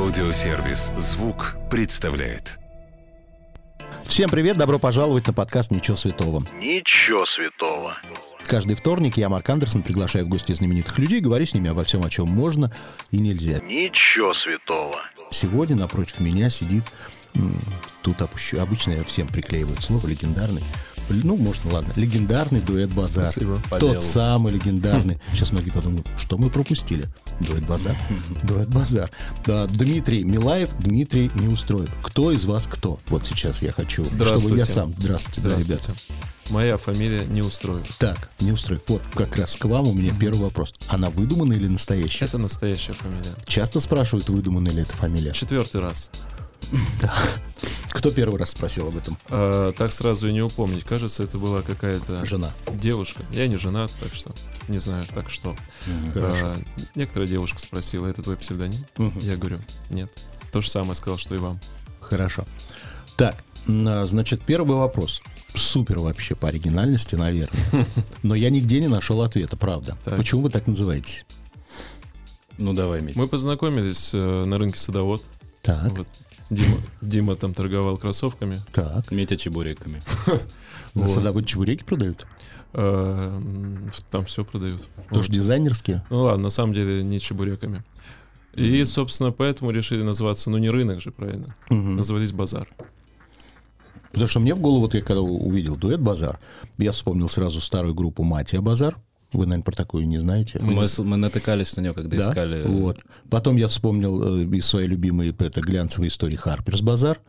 Аудиосервис «Звук» представляет. Всем привет, добро пожаловать на подкаст «Ничего святого». Ничего святого. Каждый вторник я, Марк Андерсон, приглашаю в гости знаменитых людей, говорю с ними обо всем, о чем можно и нельзя. Ничего святого. Сегодня напротив меня сидит, тут опущу, обычно я всем приклеиваю слово легендарный, ну, можно, ладно, легендарный дуэт «Базар». Спасибо. Тот делу. самый легендарный. Сейчас многие подумают, что мы пропустили? Дуэт «Базар». Дуэт «Базар». Да, Дмитрий Милаев, Дмитрий Неустроев. Кто из вас кто? Вот сейчас я хочу, чтобы Здравствуйте. я сам... Здравствуйте, да, ребята. Здравствуйте. Моя фамилия не устроит. Так, не устроит. Вот как раз к вам у меня первый вопрос. Она выдуманная или настоящая? Это настоящая фамилия. Часто спрашивают, выдуманная ли это фамилия? Четвертый раз. Кто первый раз спросил об этом? А, так сразу и не упомнить. Кажется, это была какая-то Жена. девушка. Я не женат, так что не знаю, так что. Хорошо. А, некоторая девушка спросила, это твой псевдоним? Мгм. Я говорю, нет. То же самое сказал, что и вам. Хорошо. Так, а, значит, первый вопрос. Супер вообще по оригинальности, наверное. Но я нигде не нашел ответа, правда. Так. Почему вы так называетесь? Ну давай, Мить. Мы познакомились э, на рынке Садовод. Так, Вот. Дима, Дима там торговал кроссовками. так. Митя чебуреками. На Вот. садовод чебуреки продают? Э, Там все продают. Тоже дизайнерские? Ну ладно, на самом деле не чебуреками. И, собственно, поэтому решили называться, ну не рынок же, правильно? Назвались базар. Потому что мне в голову, вот я когда увидел дуэт «Базар», я вспомнил сразу старую группу «Матия Базар». Вы, наверное, про такую не знаете. Мы, мы натыкались на нее, когда Да? искали. Вот. Потом я вспомнил э, из своей любимой это глянцевой истории Харперс Базар.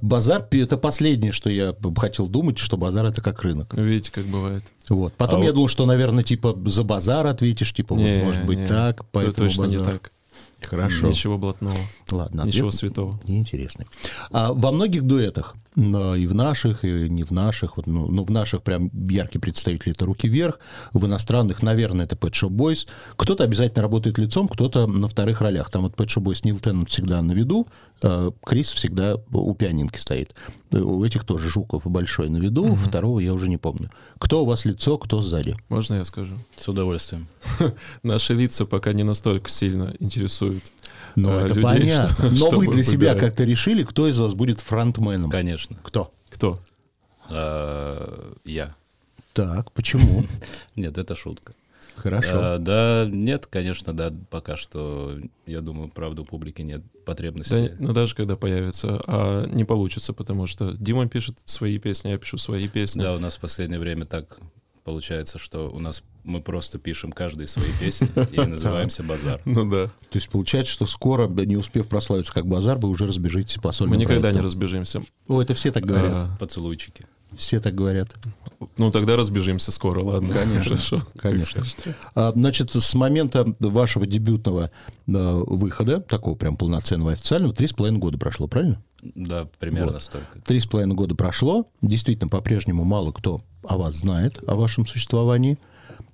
Базар это последнее, что я хотел думать, что базар это как рынок. Видите, как бывает. Вот. Потом А я вот- думал, что, наверное, типа за базар ответишь, типа, вот, Не, может быть, не, так, это поэтому точно базар. не так. Хорошо. Ничего блатного. Ладно. Ничего ответ святого. Неинтересный. А во многих дуэтах, но и в наших, и не в наших, вот, ну, ну, в наших прям яркие представители это «Руки вверх», в иностранных, наверное, это Pet Shop Boys. Кто-то обязательно работает лицом, кто-то на вторых ролях. Там вот Pet Shop Boys Нил Теннант всегда на виду, а Крис всегда у пианинки стоит. У этих тоже Жуков большой на виду, второго я уже не помню. Кто у вас лицо, кто сзади? Можно я скажу? С удовольствием. Наши лица пока не настолько сильно интересуют. Ну, а, это людей, понятно. что- Но вы для себя как-то решили, кто из вас будет фронтменом? Конечно. Кто? Кто? А, я. Так, почему? Нет, это шутка. Хорошо. А, да, нет, конечно, да, пока что, я думаю, правда, у публики нет Да, потребности. ну даже когда появится, а не получится, потому что Дима пишет свои песни, я пишу свои песни. Да, у нас в последнее время так получается, что у нас мы просто пишем каждый свои песни и называемся «Базар». Ну да. То есть получается, что скоро, не успев прославиться как базар, вы уже разбежитесь по Мы сольным никогда не разбежимся. О, это все так говорят. А, Поцелуйчики. Все так говорят. ну тогда разбежимся скоро, ладно. Конечно. Хорошо. Конечно. А, значит, с момента вашего дебютного э, выхода, такого прям полноценного официального, три с половиной года прошло, правильно? Да, примерно Вот. столько. Три с половиной года прошло. Действительно, по-прежнему мало кто о вас знает, о вашем существовании.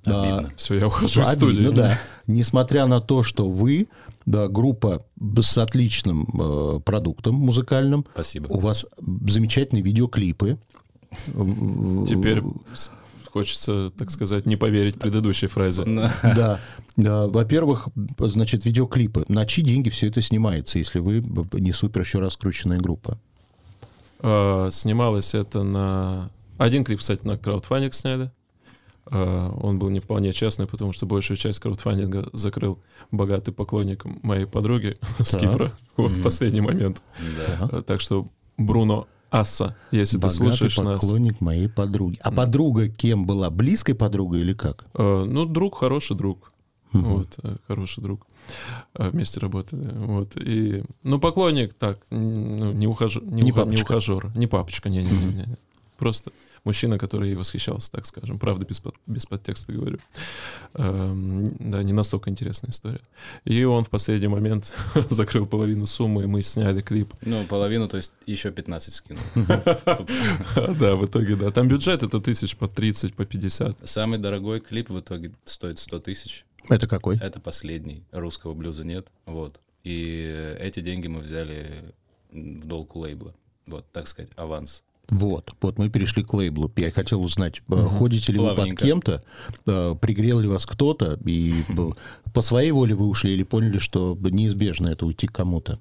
А, Обидно. Все, я ухожу из Обидно, студии. да. Несмотря на то, что вы, да, группа с отличным э, продуктом музыкальным, Спасибо. у вас замечательные видеоклипы. Теперь хочется, так сказать, не поверить предыдущей фразе. Да. Да, Во-первых, значит, видеоклипы. На чьи деньги все это снимается, если вы не супер еще раскрученная группа? А, Снималось это на... Один клип, кстати, на краудфандинг сняли. А, Он был не вполне честный, потому что большую часть краудфандинга закрыл богатый поклонник моей подруги с. Кипра вот в последний момент. А, Так что Бруно Асса, если ты Богатый слушаешь нас. поклонник моей подруги. А подруга кем была? Близкой подругой или как? А, Ну, друг, хороший друг. Мгм. Вот, э, хороший друг. А, Вместе работали. Вот. И, ну, поклонник, так, ну, не, ухажер, не, Не уха- не папочка. ухажер, не папочка, не-не-не. Просто мужчина, который восхищался, так скажем. Правда, без, под- без подтекста говорю. Эм, Да, не настолько интересная история. И он в последний момент закрыл половину суммы, и мы сняли клип. Ну, половину, то есть еще 15 скинул. Да, в итоге, да. Там бюджет это тысяч по 30, по 50. Самый дорогой клип в итоге стоит 100 тысяч. Это какой? Это последний. Русского блюза нет. Вот. И эти деньги мы взяли в долг у лейбла. Вот, так сказать, аванс. Вот, вот мы перешли к лейблу. Я хотел узнать, э, ходите ли вы под Плавненько. кем-то, э, пригрел ли вас кто-то, и по своей воле вы ушли или поняли, что неизбежно это уйти к кому-то?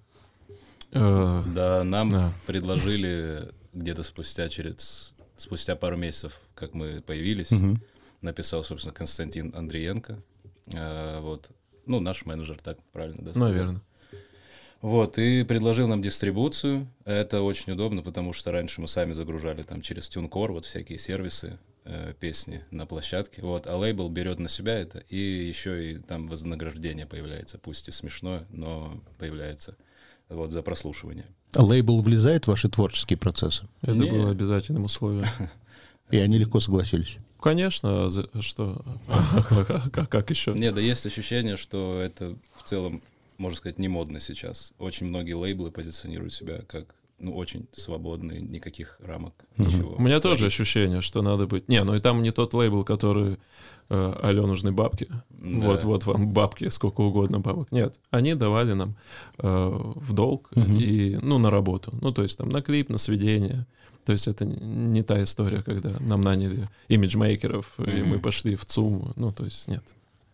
Э, Да, нам предложили где-то спустя через спустя пару месяцев, как мы появились, написал, собственно, Константин Андриенко. Вот. Ну, наш менеджер, так правильно, да? Наверное. Вот, и предложил нам дистрибуцию. Это очень удобно, потому что раньше мы сами загружали там через TuneCore вот всякие сервисы, э, песни на площадке. Вот, а лейбл берет на себя это, и еще и там вознаграждение появляется, пусть и смешное, но появляется вот за прослушивание. Лейбл влезает в ваши творческие процессы, Это Не. было обязательным условием. и они легко согласились. Конечно, а что? Как как еще? Не, да есть ощущение, что это в целом, можно сказать, не модно сейчас. Очень многие лейблы позиционируют себя как ну, очень свободные, никаких рамок, ничего. У меня тоже ощущение, что надо быть... Не, ну и там не тот лейбл, который э, «Алло, нужны бабки». Да. Вот, вот вам бабки, сколько угодно бабок. Нет, они давали нам э, в долг и, ну, на работу. Ну, то есть там на клип, на сведение. То есть это не та история, когда нам наняли имиджмейкеров, и мы пошли в ЦУМ. Ну, то есть нет.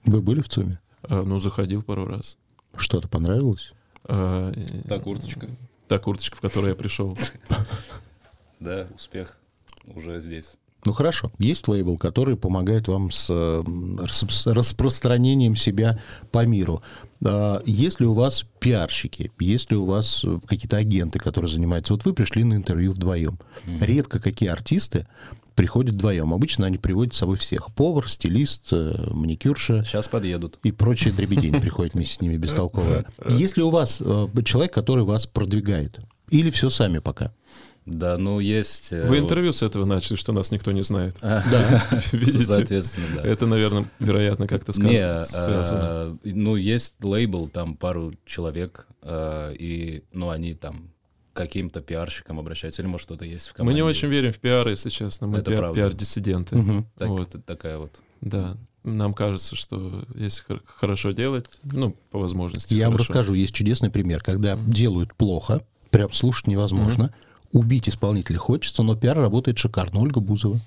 Вы были в ЦУМе? Э, ну, заходил пару раз. Что-то понравилось? Э, Та курточка. Та курточка, в которой я пришел. Да, успех уже здесь. Ну хорошо, есть лейбл, который помогает вам с, рас- с распространением себя по миру. А, Есть ли у вас пиарщики, есть ли у вас какие-то агенты, которые занимаются? Вот вы пришли на интервью вдвоем. Редко какие артисты приходят вдвоем. Обычно они приводят с собой всех. Повар, стилист, э, маникюрша Сейчас подъедут. и прочие дребедень приходит вместе с ними бестолковая. Есть ли у вас э, человек, который вас продвигает? Или все сами пока? Да, ну есть... э, Вы интервью с этого начали, что нас никто не знает. Да. Видите? Соответственно, да. Это, наверное, вероятно, как-то связано. а, ну, есть лейбл, там пару человек, а, и, ну, они там каким-то пиарщикам обращаются, или, может, что-то есть в Мы команде. не очень верим в пиар, если честно. Мы Это пиар- правда. пиар-диссиденты. Так- Вот, Такая вот. да. Нам кажется, что если хор- хорошо делать, ну, по возможности. Я вам хорошо. расскажу, есть чудесный пример, когда делают плохо, прям слушать невозможно, убить исполнителя хочется, но пиар работает шикарно. Ольга Бузова.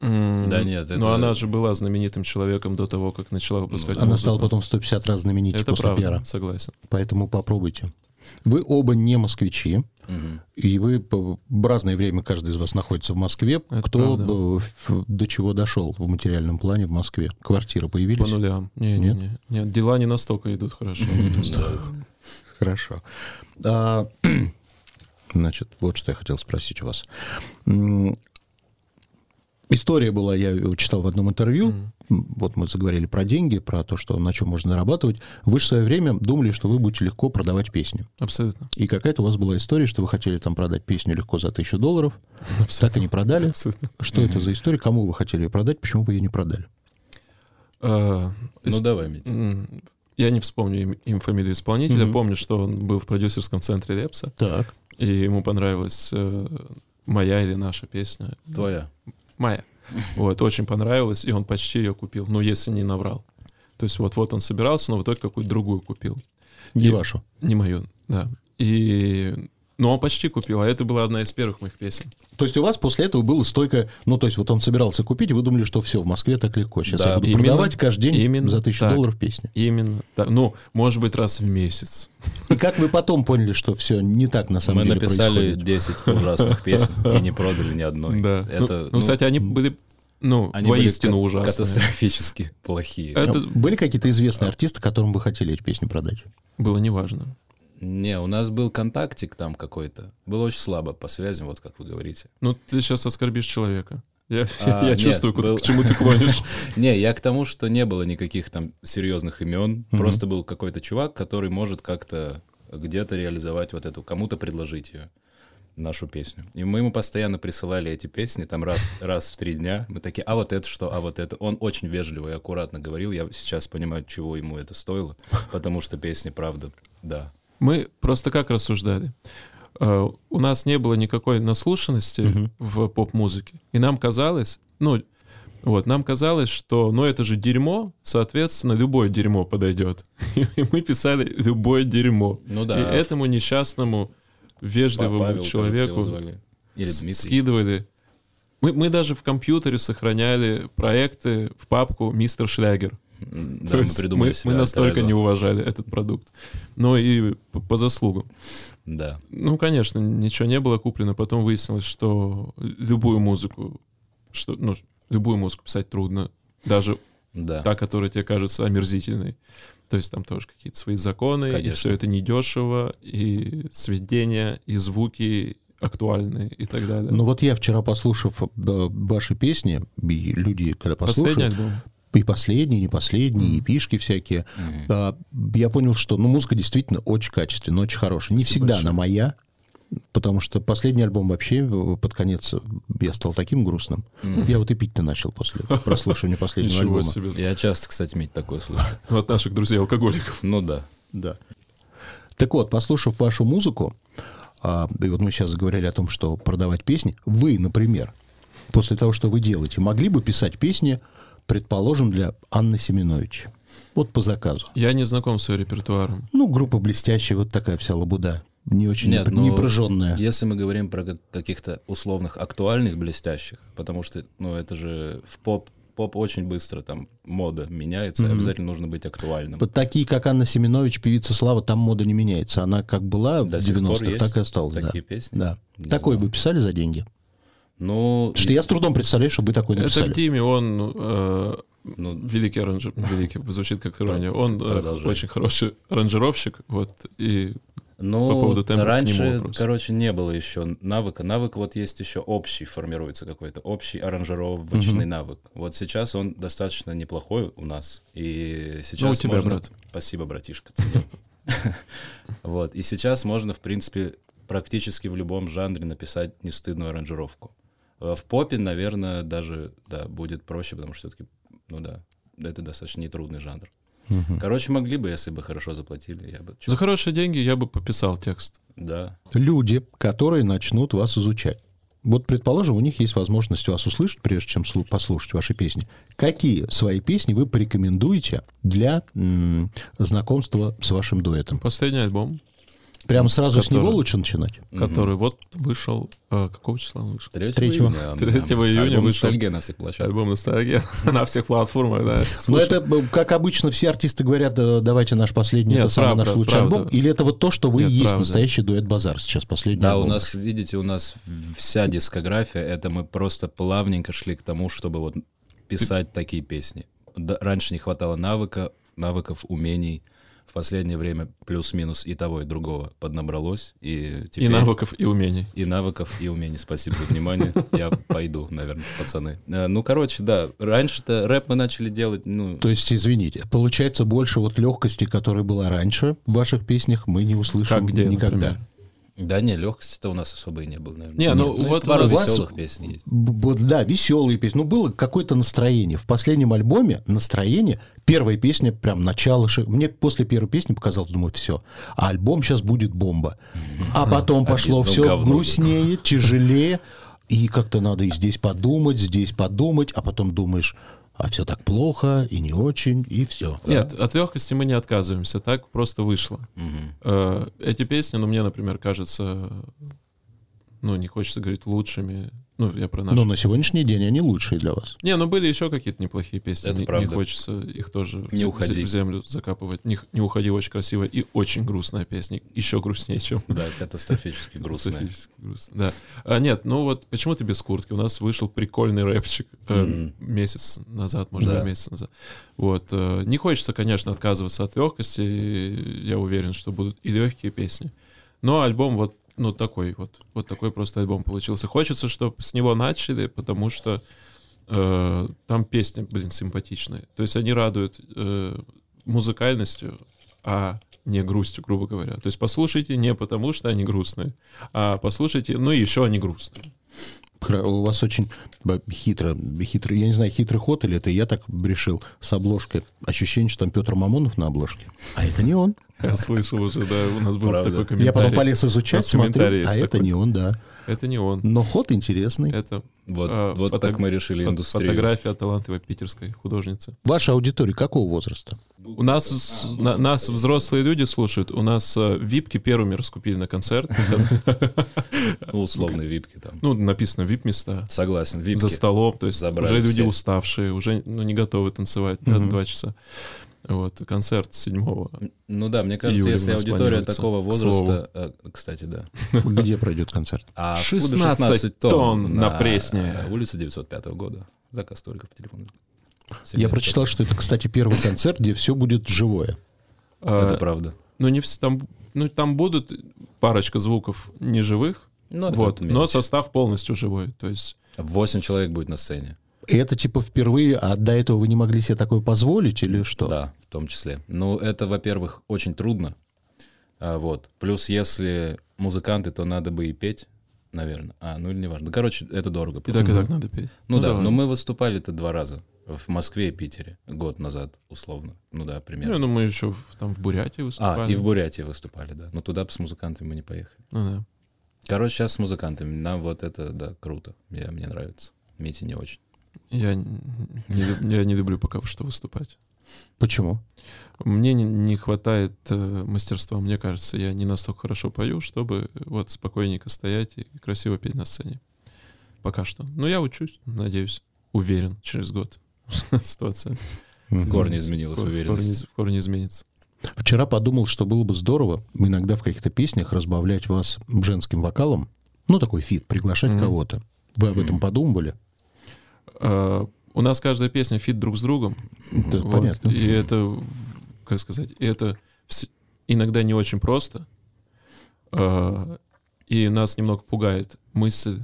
Да нет, Но это- она же была знаменитым человеком до того, как начала выпускать Она музыку. стала потом в 150 раз знаменитее Это после правда, пиара. согласен. Поэтому попробуйте. Вы оба не москвичи, Мгм. и вы по- в разное время каждый из вас находится в Москве. Это Кто правда. до чего дошел в материальном плане в Москве? Квартиры По появились? нулям. Не, не, не. Нет, дела не настолько идут хорошо. Хорошо. А, значит, вот что я хотел спросить у вас. История была, я читал в одном интервью, м, вот мы заговорили про деньги, про то, что на чем можно зарабатывать. Вы же в свое время думали, что вы будете легко продавать песни. Абсолютно. И какая-то у вас была история, что вы хотели там продать песню легко за тысячу долларов, так и Абсолютно. не продали. Абсолютно. Что это за история? Кому вы хотели ее продать? Почему вы ее не продали? А, Ну, давай, Митя. Я не вспомню им, им фамилию исполнителя. Мгм. Помню, что он был в продюсерском центре Лепса, Так. и ему понравилась э, моя или наша песня. Твоя. Моя. Вот, очень понравилось, и он почти ее купил, ну, если не наврал. То есть вот-вот он собирался, но в итоге какую-то другую купил. Не И- вашу. Не мою, да. И... Ну, он почти купил, а это была одна из первых моих песен. То есть у вас после этого было стойко, ну, то есть вот он собирался купить, и вы думали, что все, в Москве так легко. Сейчас Да, я буду именно- продавать каждый день именно за тысячу так. долларов песни. Именно. так. Ну, может быть, раз в месяц. И как вы потом поняли, что все не так на самом Мы деле написали происходит? 10 ужасных песен и не продали ни одной. Да. Это, ну, ну, кстати, они были, ну, они были воистину ка- ужасные. катастрофически плохие. Это Были какие-то известные артисты, которым вы хотели эти песни продать? было неважно. Не, у нас был контактик там какой-то. Было очень слабо по связям, вот как вы говорите. Ну, ты сейчас оскорбишь человека. Я, А, я нет, чувствую, куда- был- к чему ты клонишь. Не, я к тому, что не было никаких там серьезных имен. Просто был какой-то чувак, который может как-то где-то реализовать вот эту, кому-то предложить ее, нашу песню. И мы ему постоянно присылали эти песни, там раз, раз в три дня. Мы такие, а вот это что, а вот это. Он очень вежливо и аккуратно говорил. Я сейчас понимаю, чего ему это стоило, потому что песни, правда, да. Мы просто как рассуждали? Э, У нас не было никакой наслушанности в поп-музыке. И нам казалось, ну, вот, нам казалось, что, ну, это же дерьмо, соответственно, любое дерьмо подойдет. И мы писали любое дерьмо. Ну да. И этому несчастному, вежливому Павел, человеку... скидывали. Мы, мы даже в компьютере сохраняли проекты в папку «Мистер Шлягер». Да, мы есть придумали мы, себе мы настолько не уважали этот продукт. Но и по, по заслугам. Да. Ну, конечно, ничего не было куплено. Потом выяснилось, что любую музыку, что, ну, любую музыку писать трудно. Даже Да. та, которая тебе кажется омерзительной. То есть там тоже какие-то свои законы, и Конечно. все это недешево, и сведения, и звуки актуальные и так далее. Ну вот я вчера, послушав э, ваши песни, и люди, когда Последний послушают, альбом. И последние, не последние, и пишки всякие, а, я понял, что ну, музыка действительно очень качественная, очень хорошая. Не Спасибо всегда большое. она моя, потому что последний альбом вообще э, под конец я стал таким грустным. Я вот и пить-то начал после прослушивания последнего альбома. себе. Я часто, кстати, Мить, такое слышу. Ну, От наших друзей-алкоголиков. Ну да. Да. Так вот, послушав вашу музыку, а, и вот мы сейчас заговорили о том, что продавать песни, вы, например, после того, что вы делаете, могли бы писать песни, предположим, для Анны Семенович? Вот по заказу. Я не знаком с ее репертуаром. Ну, группа блестящая, вот такая вся лабуда. Не очень Нет, ну, непряженная. Если мы говорим про как- каких-то условных актуальных блестящих, потому что, ну, это же в поп, поп очень быстро там мода меняется, обязательно нужно быть актуальным. Вот такие, как Анна Семенович, певица Слава, там мода не меняется. Она как была До в сих пор 90-х, есть так и осталась. такие да. песни? Да. Не Такой знал. бы писали за деньги. Ну, Потому что я с трудом представляю, чтобы вы такой Это написали. к Диме, он э, ну, великий аранжер, великий, звучит как ирония. Он э, очень хороший аранжировщик, вот, и Ну, По поводу тембра к раньше, короче, не было еще навыка. Навык вот есть еще общий, формируется какой-то общий аранжировочный навык. Вот сейчас он достаточно неплохой у нас. И сейчас Ну, у тебя, можно... брат. Спасибо, братишка. Вот. И сейчас можно, в принципе, практически в любом жанре написать нестыдную аранжировку. Э, В попе, наверное, даже, да, будет проще, потому что все-таки, ну да, это достаточно нетрудный жанр. Короче, могли бы, если бы хорошо заплатили, я бы... за хорошие деньги я бы пописал текст. Да, люди, которые начнут вас изучать. Вот, предположим, у них есть возможность вас услышать, прежде чем слу- послушать ваши песни. Какие свои песни вы порекомендуете для м, знакомства с вашим дуэтом? Последний альбом, Прям сразу с него Который- лучше начинать? который вот вышел... э, какого числа он вышел? 3 Третьего. июня. он, 3 да. июня Альбом вышел. «Ностальгия» на всех площадках. Альбом «Ностальгия» на всех платформах, да. Но Слушай, это, э, как обычно, все артисты говорят, э, давайте наш последний, Нет, это самый наш лучший правда. альбом. Или это вот то, что вы Нет, есть правда. настоящий дуэт Базар сейчас, последний Да, у нас, видите, у нас вся дискография, это мы просто плавненько шли к тому, чтобы вот писать такие песни. Раньше не хватало навыка, навыков, умений. В последнее время плюс-минус и того, и другого поднабралось. И, теперь... И навыков, и умений. И навыков, и умений. Спасибо за внимание. Я пойду, наверное, пацаны. Э, Ну, короче, да. Раньше-то рэп мы начали делать, ну, То есть, извините, получается больше вот легкости, которая была раньше в ваших песнях, мы не услышим Как где, никогда. например? Да не, легкости-то у нас особо и не было, наверное. Не, ну и вот пару у вас- веселых песен есть. Б- да, веселые песни. Ну, было какое-то настроение. В последнем альбоме настроение, первая песня, прям начало. ши- Мне после первой песни показалось, думаю, все. А альбом сейчас будет бомба. А потом пошло Обидно, все грустнее, тяжелее. И как-то надо и здесь подумать, здесь подумать, а потом думаешь, а все так плохо, и не очень, и все. Нет, от легкости мы не отказываемся, так просто вышло. Э, Эти песни, ну, мне, например, кажется, ну, не хочется говорить лучшими. Ну, я про наши. Но на сегодняшний день они лучшие для вас. Не, ну были еще какие-то неплохие песни. Это не, не правда. хочется их тоже в Не зе- уходи. в землю закапывать. Не, не уходи очень красивая и очень грустная песня. Еще грустнее, чем Да, катастрофически грустная. Катастрофически грустно, Да. А, нет, ну вот почему ты без куртки? У нас вышел прикольный рэпчик э, месяц назад, может Да. быть, месяц назад. Вот. э, не хочется, конечно, отказываться от легкости. Я уверен, что будут и легкие песни. Но альбом вот ну такой вот, вот такой просто альбом получился. Хочется, чтобы с него начали, потому что э, там песни, блин, симпатичные. То есть они радуют э, музыкальностью, а не грустью, грубо говоря. То есть послушайте не потому, что они грустные, а послушайте, ну и еще они грустные. У вас очень хитро, хитрый, я не знаю, хитрый ход или это я так решил с обложкой. Ощущение, что там Петр Мамонов на обложке. А это не он. Я слышал уже, да, у нас был Правда. такой комментарий. Я потом полез изучать, смотрю, а есть это такой. не он, да. Это не он. Но ход интересный. Это Вот, А, вот фото- так мы решили индустрию. Фотография талантливой питерской художницы. Ваша аудитория какого возраста? У нас, с- на- нас взрослые люди слушают. У нас э, випки первыми раскупили на концерт. Ну, условные випки там. Ну, написано вип-места. Согласен, випки. За столом. То есть уже люди уставшие, уже ну, не готовы танцевать два часа. Вот, концерт седьмого. Ну да, мне кажется, если аудитория такого возраста... э, Кстати, да. Где пройдет концерт? А откуда 16 16 тонн, тонн на Пресне. Улица 905 года. Заказ только по телефону. Я прочитал, что это, кстати, первый концерт, где все будет живое. Это А, правда. Ну, не все там. Ну, там будут парочка звуков неживых, Ну, это вот, но состав полностью живой. То есть, Восемь человек будет на сцене. И это типа впервые, а до этого вы не могли себе такое позволить или что? Да, в том числе. Ну, это, во-первых, очень трудно. А, вот. Плюс, если музыканты, то надо бы и петь, наверное. А, ну или неважно. Короче, это дорого. и так, и так надо петь. Ну, да, давай. но мы выступали-то два раза. В Москве и Питере. Год назад, условно. Ну да, Ну, примерно. ну, мы еще в- там в Бурятии выступали. а, и в Бурятии выступали, да. Но туда с музыкантами мы не поехали. Ну, да. Короче, сейчас с музыкантами. Нам вот это, да, круто. Я, мне нравится. Мите не очень. Я, не, я не люблю пока что выступать. Почему? Мне не, не хватает э, мастерства, мне кажется, я не настолько хорошо пою, чтобы вот спокойненько стоять и красиво петь на сцене. Пока что. Но я учусь, надеюсь, уверен, через год ситуация. В корне изменилась уверенность. В корне изменится. Вчера подумал, что было бы здорово иногда в каких-то песнях разбавлять вас женским вокалом. Ну, такой feat, приглашать кого-то. Вы об этом подумывали? А, у нас каждая песня feat друг с другом. Это Вот. понятно. И это, как сказать, это иногда не очень просто. А, И нас немного пугает мысль.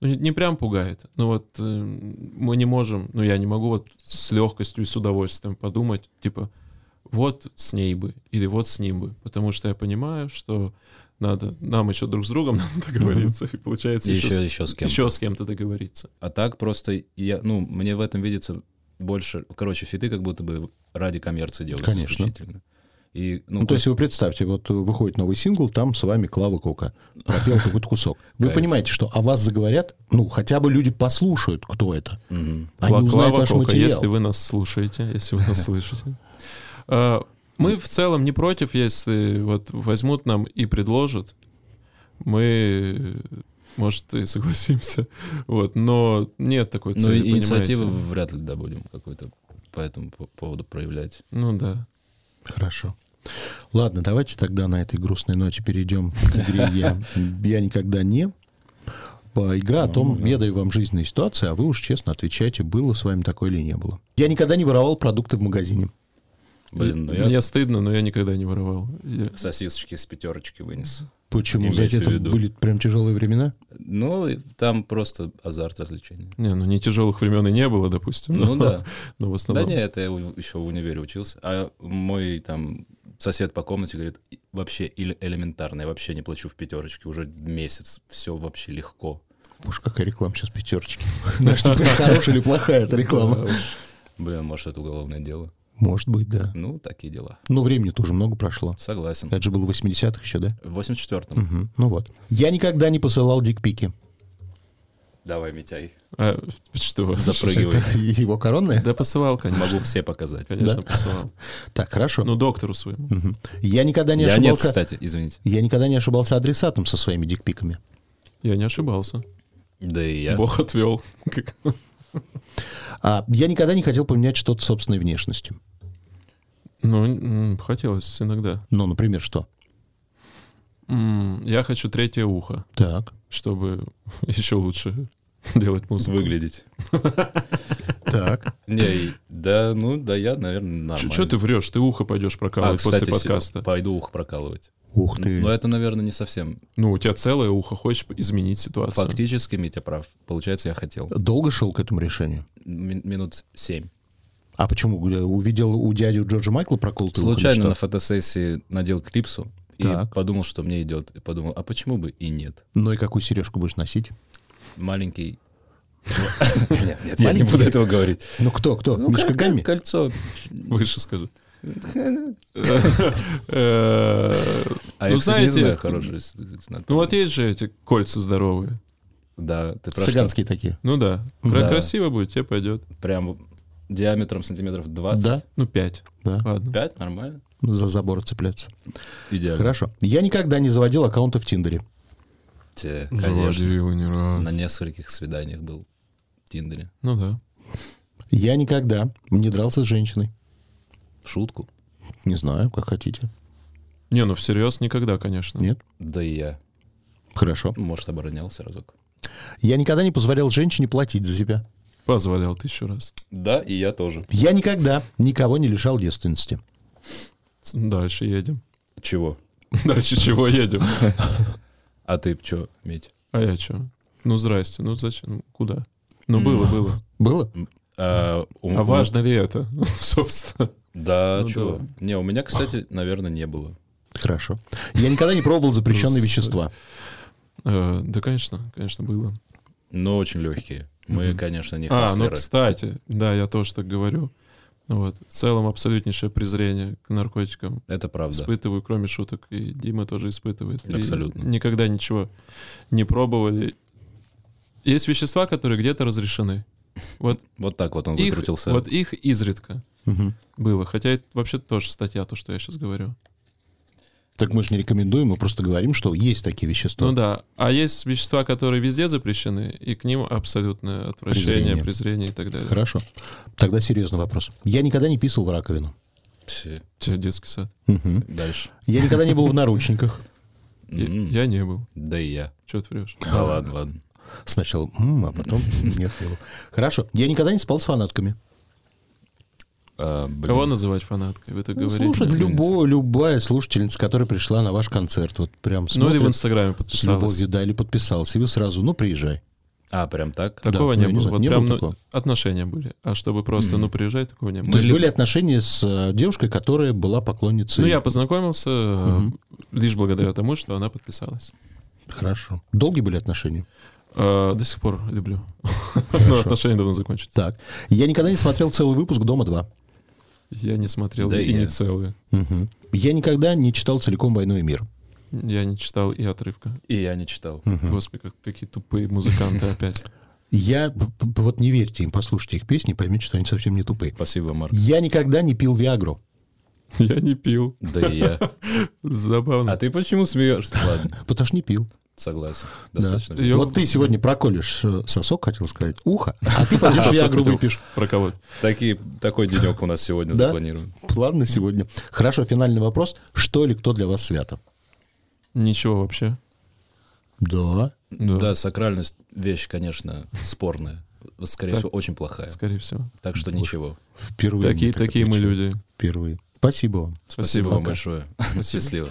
Ну, не, не прям пугает, но вот э, мы не можем, ну, я не могу вот с легкостью и с удовольствием подумать, типа, вот с ней бы, или вот с ним бы, потому что я понимаю, что надо, нам еще друг с другом надо договориться, и получается И еще, еще, с- еще с кем еще с кем-то договориться. А так просто я, ну, мне в этом видится больше, короче, фиты как будто бы ради коммерции делаются Конечно. исключительно. И, ну, Ну, то есть вы представьте, вот выходит новый сингл, там с вами Клава Кока пропел какой-то кусок. Вы Кайф. понимаете, что о вас заговорят, ну, хотя бы люди послушают, кто это. Они Кла- узнают Клава ваш Кока, материал. Если вы нас слушаете, если вы нас слышите. Мы в целом не против, если вот возьмут нам и предложат. Мы, может, и согласимся. Вот, но нет такой Ну, цели, и инициативы понимаете? вряд ли, да, будем какой-то по этому по- поводу проявлять. Ну да. Хорошо. Ладно, давайте тогда на этой грустной ноте перейдем к игре «Я, я никогда не». По- Игра о том, я даю вам жизненные ситуации, а вы уж честно отвечаете, было с вами такое или не было. Я никогда не воровал продукты в магазине. Блин, ну я Мне стыдно, но я никогда не воровал. Я- сосисочки с пятерочки вынес. Почему? Имейте Знаете, в это виду. были прям тяжелые времена? Ну, там просто азарт развлечений. Не, ну не тяжелых времен и не было, допустим. Ну но- да. Но в Да основном. не, это я еще в универе учился. А мой там сосед по комнате говорит, «И- вообще эле- элементарно, я вообще не плачу в пятерочке уже месяц, все вообще легко. Уж какая реклама сейчас пятерочки. Знаешь, типа, хорошая или плохая эта реклама? Блин, может, это уголовное дело. Может быть, да. Ну, такие дела. Но времени тоже много прошло. Согласен. Это же было в 80-х еще, да? В 84-м. Мгм. Ну вот. Я никогда не посылал дикпики. Давай, Митяй. А, что? Запрыгивай. Это его коронная? Да посылал, конечно. Могу все показать. Конечно, Да? посылал. Так, хорошо. Ну, доктору своему. Мгм. Я никогда не Я нет, ошибался. кстати, извините. Я никогда не ошибался адресатом со своими дикпиками. Я не ошибался. Да и я. Бог отвел. А я никогда не хотел поменять что-то собственной внешности. Ну, хотелось иногда. Ну, например, что? Я хочу третье ухо, Так. чтобы еще лучше делать музыку. Выглядеть. Так. Не, да, ну, да, я, наверное, нормально. Что ты врешь? Ты ухо пойдешь А, прокалывать кстати, после подкаста. пойду ухо прокалывать. Ух ты. Но это, наверное, не совсем. Ну, у тебя целое ухо, хочешь изменить ситуацию. Фактически, Митя прав. Получается, я хотел. Долго шел к этому решению? Ми- Минут семь. А почему? Увидел у дяди Джорджа Майкла проколотый ухо или Случайно что? на фотосессии надел клипсу и Так. подумал, что мне идет. И подумал, а почему бы и нет? Ну и какую сережку будешь носить? Маленький... Нет, нет, я не буду этого говорить. Ну кто, кто? Ну, Мишка Гамми? Кольцо. Выше скажи. Э, А Ну, знаете, Ну вот есть же эти кольца здоровые. Да, ты про что? Цыганские такие. Ну да. Кра- Да. Красиво будет, тебе пойдет. Прям диаметром сантиметров 20? Да, Ну, 5. да. Ладно. 5? Нормально. За забор цепляться. Идеально. Хорошо. Я никогда не заводил аккаунты в Тиндере. Те, конечно. Заводила не раз. На нескольких свиданиях был Тиндере. Ну да. Я никогда не дрался с женщиной. В шутку? Не знаю, как хотите. Не, ну всерьез никогда, конечно. Нет? Да и я. Хорошо. Может, оборонялся разок. Я никогда не позволял женщине платить за себя. Позволял тысячу раз. Да, и я тоже. Я никогда никого не лишал девственности. Дальше едем. Чего? Дальше чего едем? А ты что, Мить? А я что? Ну, здрасте. Ну, зачем? Куда? Ну, было, было. Было? А, у- А важно ли это, собственно? Да, Ну чего? да. Не, у меня, кстати, наверное, не было. Хорошо. Я никогда не пробовал запрещенные вещества. Э, Да, конечно, конечно, было. Но очень легкие. Мы, конечно, не А, ну, кстати, да, я тоже так говорю. Вот. В целом абсолютнейшее презрение к наркотикам. Это правда. Испытываю, кроме шуток, и Дима тоже испытывает. И Абсолютно. никогда ничего не пробовали. Есть вещества, которые где-то разрешены. Вот Вот так вот он их, выкрутился. вот их изредка Мгм. было. Хотя это вообще тоже статья, то, что я сейчас говорю. Так мы же не рекомендуем, мы просто говорим, что есть такие вещества. Ну да. А есть вещества, которые везде запрещены, и к ним абсолютное отвращение, Презрение. презрение, и так далее. Хорошо. Тогда серьезный вопрос. Я никогда не писал в раковину. Все. Детский сад. Мгм. Дальше. Я никогда не был в наручниках. Я, не был. Да и я. Че ты врешь? Да ладно, ладно. Сначала «М», а потом нет, не. Хорошо. Я никогда не спал с фанатками. А, блин. Кого называть фанаткой? Вы так Ну, говорите? слушать любую, любая слушательница, которая пришла на ваш концерт, вот прям Ну или смотрит в Инстаграме с подписалась. любовью, да, или подписался, и вы сразу, ну, приезжай. А, прям так? Такого Да, не не было. знаю, Вот не прям было ну, такого. отношения были. А чтобы просто, ну, приезжай, такого не было. То есть ли- были отношения с э, девушкой, которая была поклонницей... Ну, я познакомился э, лишь благодаря тому, что она подписалась. Хорошо. Долгие были отношения? Э, До сих пор люблю. Но отношения давно закончились. Так. Я никогда не смотрел целый выпуск «Дома-2». Я не смотрел Да и я. не целые. Мгм. Я никогда не читал целиком «Войну и мир». Я не читал и отрывка. И я не читал. Господи, как- какие тупые музыканты опять. Я... Вот не верьте им, послушайте их песни, поймете, что они совсем не тупые. Спасибо, Марк. Я никогда не пил Виагру. Я не пил. Да и я. Забавно. А ты почему смеешься? Ладно, Потому что не пил. Согласен. Да. Достаточно. Я- весело. Вот ты сегодня проколешь э, сосок, хотел сказать, ухо, а ты пойдешь Виагру выпьешь. Проколоть. Такие, такой денек у нас сегодня Да? запланирован. План на сегодня. Хорошо, финальный вопрос. Что или кто для вас свято? Ничего вообще. Да. Да. Да, сакральность вещь, конечно, спорная. Скорее Так. всего, очень плохая. Скорее всего. Так что ничего. Впервые. Такие, мне так такие мы отвечают. люди. Впервые. Спасибо вам. Спасибо вам Пока. большое. Счастливо.